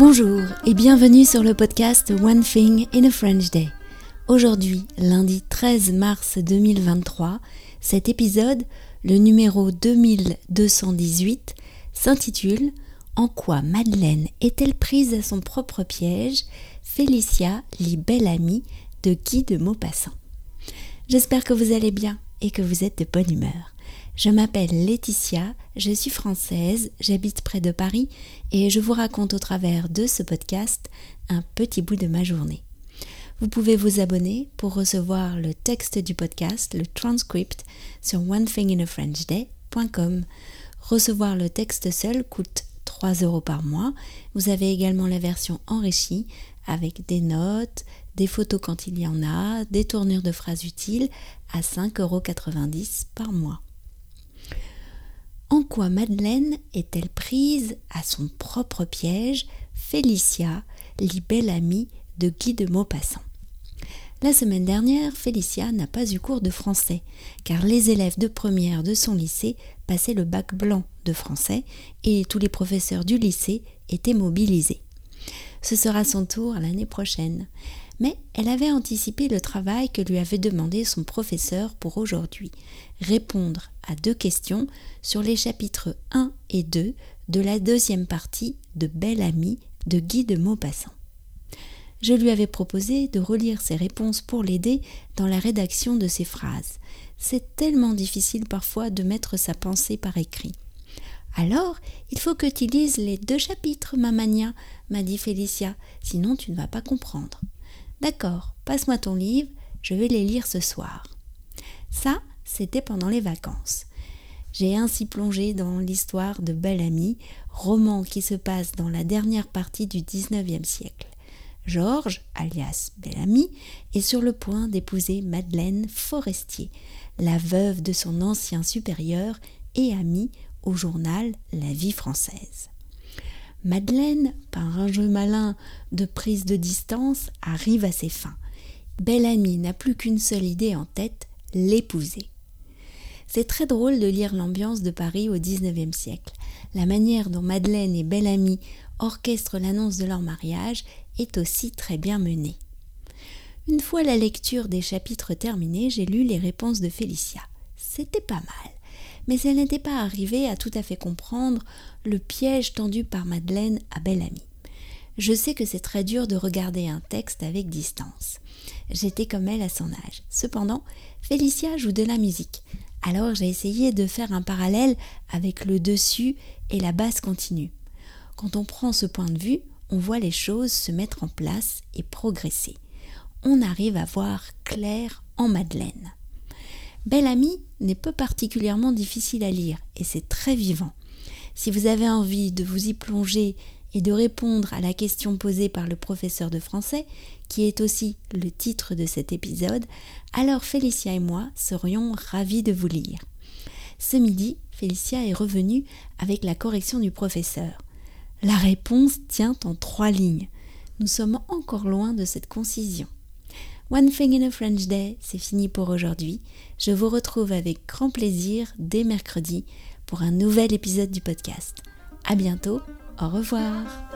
Bonjour et bienvenue sur le podcast One Thing in a French Day. Aujourd'hui, lundi 13 mars 2023, cet épisode, le numéro 2218, s'intitule En quoi Madeleine est-elle prise à son propre piège? Félicia lit Belle Amie de Guy de Maupassant. J'espère que vous allez bien et que vous êtes de bonne humeur. Je m'appelle Laetitia, je suis française, j'habite près de Paris et je vous raconte au travers de ce podcast un petit bout de ma journée. Vous pouvez vous abonner pour recevoir le texte du podcast, le transcript, sur onethinginafrenchday.com. Recevoir le texte seul coûte 3 euros par mois. Vous avez également la version enrichie avec des notes, des photos quand il y en a, des tournures de phrases utiles à 5,90 euros par mois. En quoi Madeleine est-elle prise à son propre piège Félicia, belle amie de Guy de Maupassant? La semaine dernière, Félicia n'a pas eu cours de français, car les élèves de première de son lycée passaient le bac blanc de français et tous les professeurs du lycée étaient mobilisés. Ce sera son tour l'année prochaine mais elle avait anticipé le travail que lui avait demandé son professeur pour aujourd'hui, répondre à deux questions sur les chapitres 1 et 2 de la deuxième partie de Belle Amie de Guy de Maupassant. Je lui avais proposé de relire ses réponses pour l'aider dans la rédaction de ses phrases. C'est tellement difficile parfois de mettre sa pensée par écrit. Alors, il faut que tu lises les deux chapitres, Mamania, m'a dit Félicia, sinon tu ne vas pas comprendre. D'accord, passe-moi ton livre, je vais les lire ce soir. Ça, c'était pendant les vacances. J'ai ainsi plongé dans l'histoire de Belle Amie, roman qui se passe dans la dernière partie du XIXe siècle. Georges, alias Bellamy, est sur le point d'épouser Madeleine Forestier, la veuve de son ancien supérieur et amie au journal La Vie française. Madeleine, par un jeu malin de prise de distance, arrive à ses fins. Belle-Amie n'a plus qu'une seule idée en tête, l'épouser. C'est très drôle de lire l'ambiance de Paris au XIXe siècle. La manière dont Madeleine et Belle-Amie orchestrent l'annonce de leur mariage est aussi très bien menée. Une fois la lecture des chapitres terminée, j'ai lu les réponses de Félicia. C'était pas mal mais elle n'était pas arrivée à tout à fait comprendre le piège tendu par Madeleine à Belle Amie. Je sais que c'est très dur de regarder un texte avec distance. J'étais comme elle à son âge. Cependant, Félicia joue de la musique. Alors j'ai essayé de faire un parallèle avec le dessus et la basse continue. Quand on prend ce point de vue, on voit les choses se mettre en place et progresser. On arrive à voir clair en Madeleine. Belle Amie n'est pas particulièrement difficile à lire et c'est très vivant. Si vous avez envie de vous y plonger et de répondre à la question posée par le professeur de français, qui est aussi le titre de cet épisode, alors Félicia et moi serions ravis de vous lire. Ce midi, Félicia est revenue avec la correction du professeur. La réponse tient en trois lignes. Nous sommes encore loin de cette concision. One Thing in a French Day, c'est fini pour aujourd'hui. Je vous retrouve avec grand plaisir dès mercredi pour un nouvel épisode du podcast. À bientôt, au revoir.